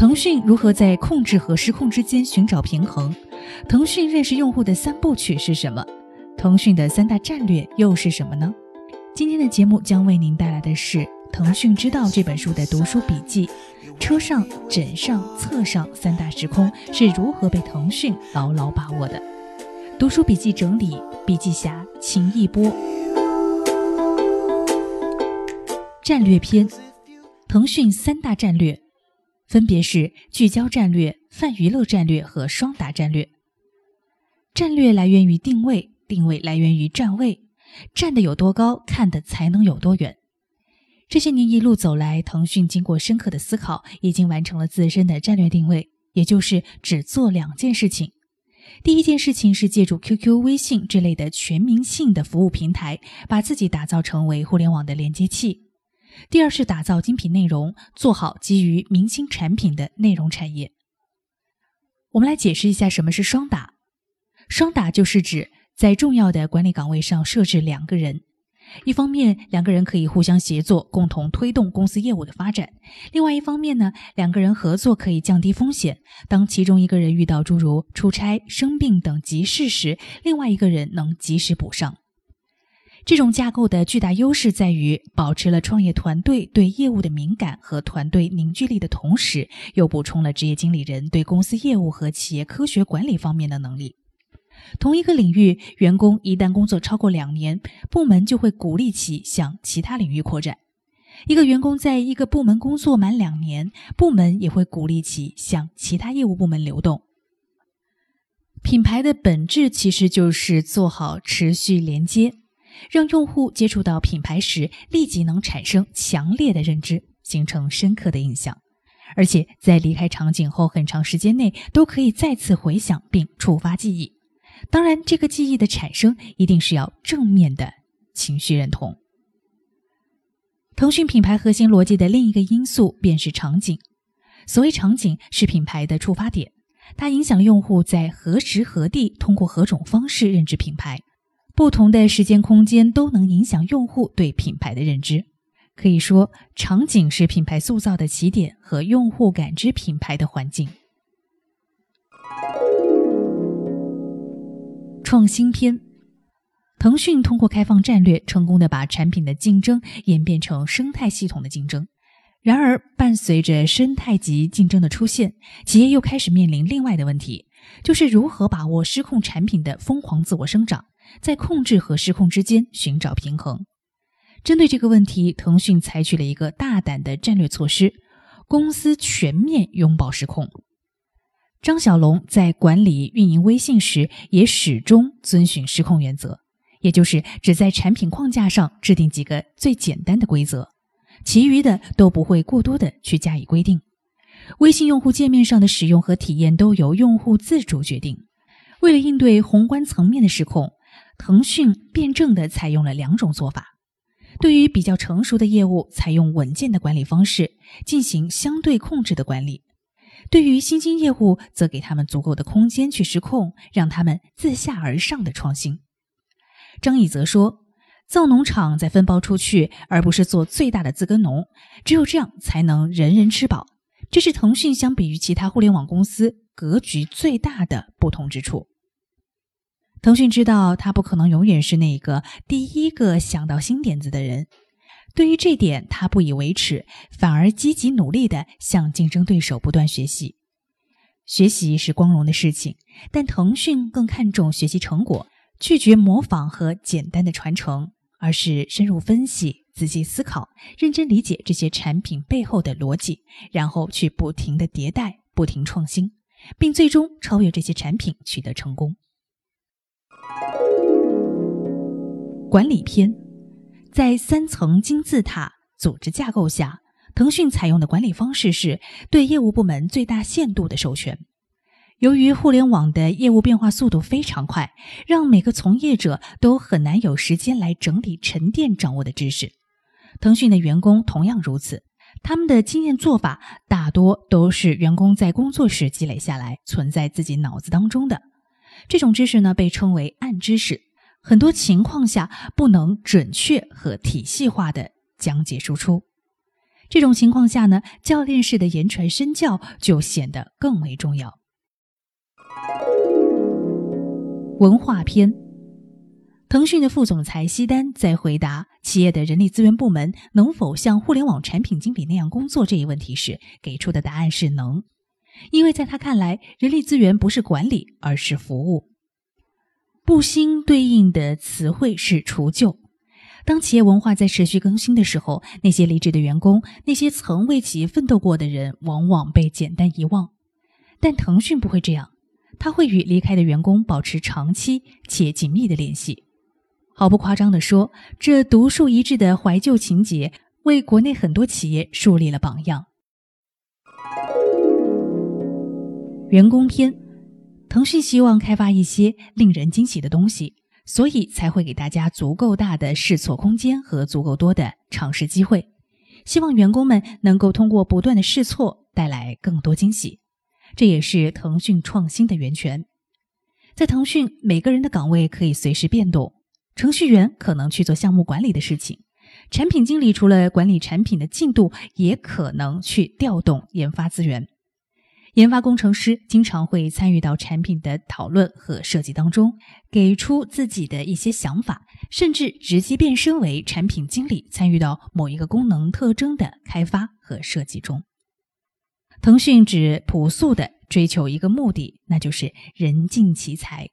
腾讯如何在控制和失控之间寻找平衡？腾讯认识用户的三部曲是什么？腾讯的三大战略又是什么呢？今天的节目将为您带来的是《腾讯知道》这本书的读书笔记。车上、枕上、侧上三大时空是如何被腾讯牢牢把握的？读书笔记整理，笔记侠秦一波。战略篇：腾讯三大战略，分别是聚焦战略、泛娱乐战略和双打战略。战略来源于定位，定位来源于站位，站得有多高，看的才能有多远。这些年一路走来，腾讯经过深刻的思考，已经完成了自身的战略定位，也就是只做两件事情。第一件事情是借助 QQ、微信这类的全民性的服务平台，把自己打造成为互联网的连接器；第二是打造精品内容，做好基于明星产品的内容产业。我们来解释一下什么是双打。双打就是指在重要的管理岗位上设置两个人。一方面，两个人可以互相协作，共同推动公司业务的发展；另外一方面呢，两个人合作可以降低风险。当其中一个人遇到诸如出差、生病等急事时，另外一个人能及时补上。这种架构的巨大优势在于，保持了创业团队对业务的敏感和团队凝聚力的同时，又补充了职业经理人对公司业务和企业科学管理方面的能力。同一个领域，员工一旦工作超过两年，部门就会鼓励其向其他领域扩展；一个员工在一个部门工作满两年，部门也会鼓励其向其他业务部门流动。品牌的本质其实就是做好持续连接，让用户接触到品牌时立即能产生强烈的认知，形成深刻的印象，而且在离开场景后很长时间内都可以再次回想并触发记忆。当然，这个记忆的产生一定是要正面的情绪认同。腾讯品牌核心逻辑的另一个因素便是场景。所谓场景，是品牌的触发点，它影响了用户在何时何地通过何种方式认知品牌。不同的时间空间都能影响用户对品牌的认知。可以说，场景是品牌塑造的起点和用户感知品牌的环境。创新篇，腾讯通过开放战略，成功的把产品的竞争演变成生态系统的竞争。然而，伴随着生态级竞争的出现，企业又开始面临另外的问题，就是如何把握失控产品的疯狂自我生长，在控制和失控之间寻找平衡。针对这个问题，腾讯采取了一个大胆的战略措施：公司全面拥抱失控。张小龙在管理运营微信时，也始终遵循失控原则，也就是只在产品框架上制定几个最简单的规则，其余的都不会过多的去加以规定。微信用户界面上的使用和体验都由用户自主决定。为了应对宏观层面的失控，腾讯辩证的采用了两种做法：对于比较成熟的业务，采用稳健的管理方式，进行相对控制的管理。对于新兴业务，则给他们足够的空间去失控，让他们自下而上的创新。张毅则说：“造农场再分包出去，而不是做最大的自耕农，只有这样才能人人吃饱。”这是腾讯相比于其他互联网公司格局最大的不同之处。腾讯知道，他不可能永远是那个第一个想到新点子的人。对于这点，他不以为耻，反而积极努力地向竞争对手不断学习。学习是光荣的事情，但腾讯更看重学习成果，拒绝模仿和简单的传承，而是深入分析、仔细思考、认真理解这些产品背后的逻辑，然后去不停地迭代、不停创新，并最终超越这些产品，取得成功。管理篇。在三层金字塔组织架构下，腾讯采用的管理方式是对业务部门最大限度的授权。由于互联网的业务变化速度非常快，让每个从业者都很难有时间来整理沉淀掌握的知识。腾讯的员工同样如此，他们的经验做法大多都是员工在工作时积累下来，存在自己脑子当中的。这种知识呢，被称为暗知识。很多情况下不能准确和体系化的讲解输出，这种情况下呢，教练式的言传身教就显得更为重要。文化篇，腾讯的副总裁西丹在回答企业的人力资源部门能否像互联网产品经理那样工作这一问题时，给出的答案是能，因为在他看来，人力资源不是管理，而是服务。不兴对应的词汇是除旧。当企业文化在持续更新的时候，那些离职的员工，那些曾为企业奋斗过的人，往往被简单遗忘。但腾讯不会这样，他会与离开的员工保持长期且紧密的联系。毫不夸张地说，这独树一帜的怀旧情节，为国内很多企业树立了榜样。员工篇，腾讯希望开发一些令人惊喜的东西。所以才会给大家足够大的试错空间和足够多的尝试机会，希望员工们能够通过不断的试错带来更多惊喜。这也是腾讯创新的源泉。在腾讯，每个人的岗位可以随时变动，程序员可能去做项目管理的事情，产品经理除了管理产品的进度，也可能去调动研发资源。研发工程师经常会参与到产品的讨论和设计当中，给出自己的一些想法，甚至直接变身为产品经理，参与到某一个功能特征的开发和设计中。腾讯只朴素的追求一个目的，那就是人尽其才。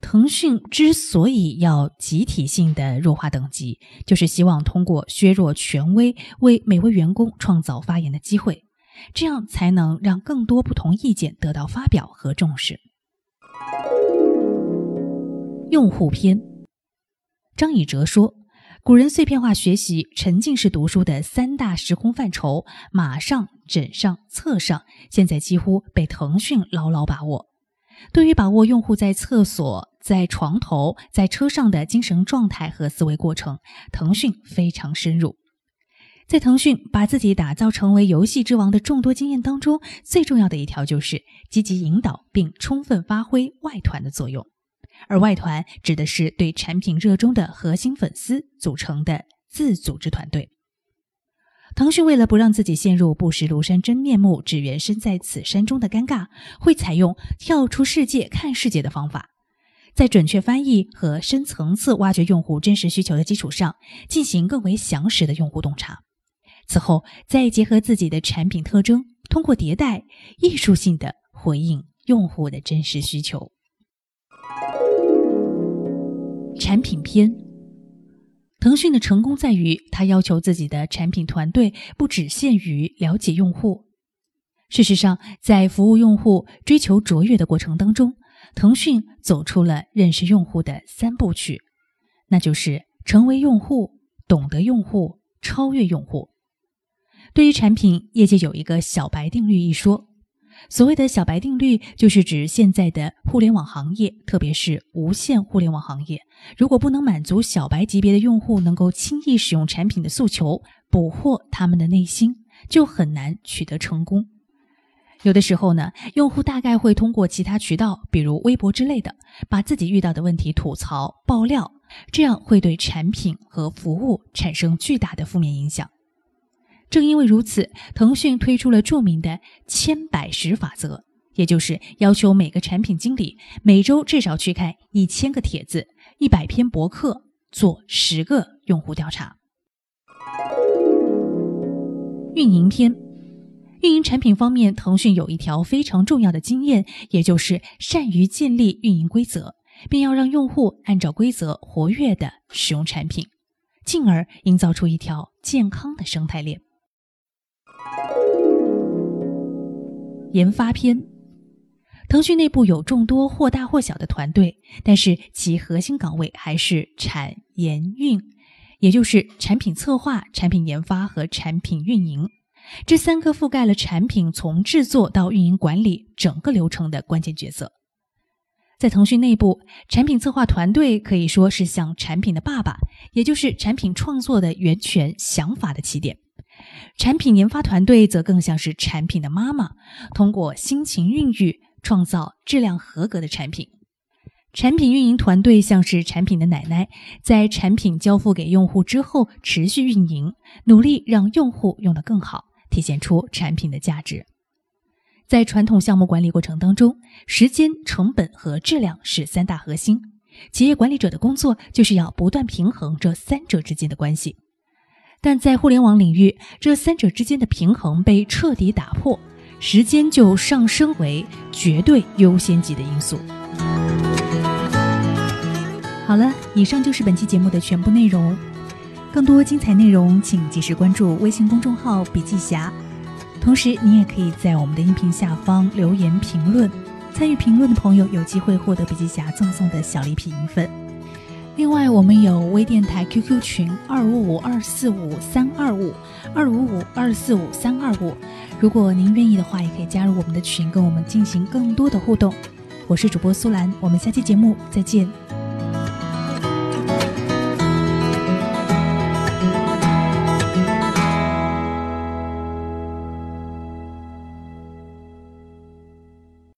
腾讯之所以要集体性的弱化等级，就是希望通过削弱权威，为每位员工创造发言的机会。这样才能让更多不同意见得到发表和重视。用户篇，张以哲说：“古人碎片化学习、沉浸式读书的三大时空范畴——马上、枕上、册上，现在几乎被腾讯牢牢把握。对于把握用户在厕所、在床头、在车上的精神状态和思维过程，腾讯非常深入。”在腾讯把自己打造成为游戏之王的众多经验当中，最重要的一条就是积极引导并充分发挥外团的作用。而外团指的是对产品热衷的核心粉丝组成的自组织团队。腾讯为了不让自己陷入不识庐山真面目，只缘身在此山中的尴尬，会采用跳出世界看世界的方法，在准确翻译和深层次挖掘用户真实需求的基础上，进行更为详实的用户洞察。此后，再结合自己的产品特征，通过迭代，艺术性的回应用户的真实需求。产品篇，腾讯的成功在于，它要求自己的产品团队不只限于了解用户。事实上，在服务用户、追求卓越的过程当中，腾讯走出了认识用户的三部曲，那就是成为用户、懂得用户、超越用户。对于产品，业界有一个“小白定律”一说。所谓的小白定律，就是指现在的互联网行业，特别是无线互联网行业，如果不能满足小白级别的用户能够轻易使用产品的诉求，捕获他们的内心，就很难取得成功。有的时候呢，用户大概会通过其他渠道，比如微博之类的，把自己遇到的问题吐槽、爆料，这样会对产品和服务产生巨大的负面影响。正因为如此，腾讯推出了著名的“千百十法则”，也就是要求每个产品经理每周至少去看一千个帖子、一百篇博客，做十个用户调查。运营篇，运营产品方面，腾讯有一条非常重要的经验，也就是善于建立运营规则，并要让用户按照规则活跃的使用产品，进而营造出一条健康的生态链。研发篇，腾讯内部有众多或大或小的团队，但是其核心岗位还是产研运，也就是产品策划、产品研发和产品运营这三个覆盖了产品从制作到运营管理整个流程的关键角色。在腾讯内部，产品策划团队可以说是像产品的爸爸，也就是产品创作的源泉、想法的起点。产品研发团队则更像是产品的妈妈，通过辛勤孕育，创造质量合格的产品。产品运营团队像是产品的奶奶，在产品交付给用户之后持续运营，努力让用户用得更好，体现出产品的价值。在传统项目管理过程当中，时间、成本和质量是三大核心。企业管理者的工作就是要不断平衡这三者之间的关系。但在互联网领域，这三者之间的平衡被彻底打破，时间就上升为绝对优先级的因素。好了，以上就是本期节目的全部内容。更多精彩内容，请及时关注微信公众号“笔记侠”。同时，你也可以在我们的音频下方留言评论，参与评论的朋友有机会获得笔记侠赠送的小礼品一份。另外，我们有微电台 QQ 群二五五二四五三二五二五五二四五三二五，如果您愿意的话，也可以加入我们的群，跟我们进行更多的互动。我是主播苏兰，我们下期节目再见。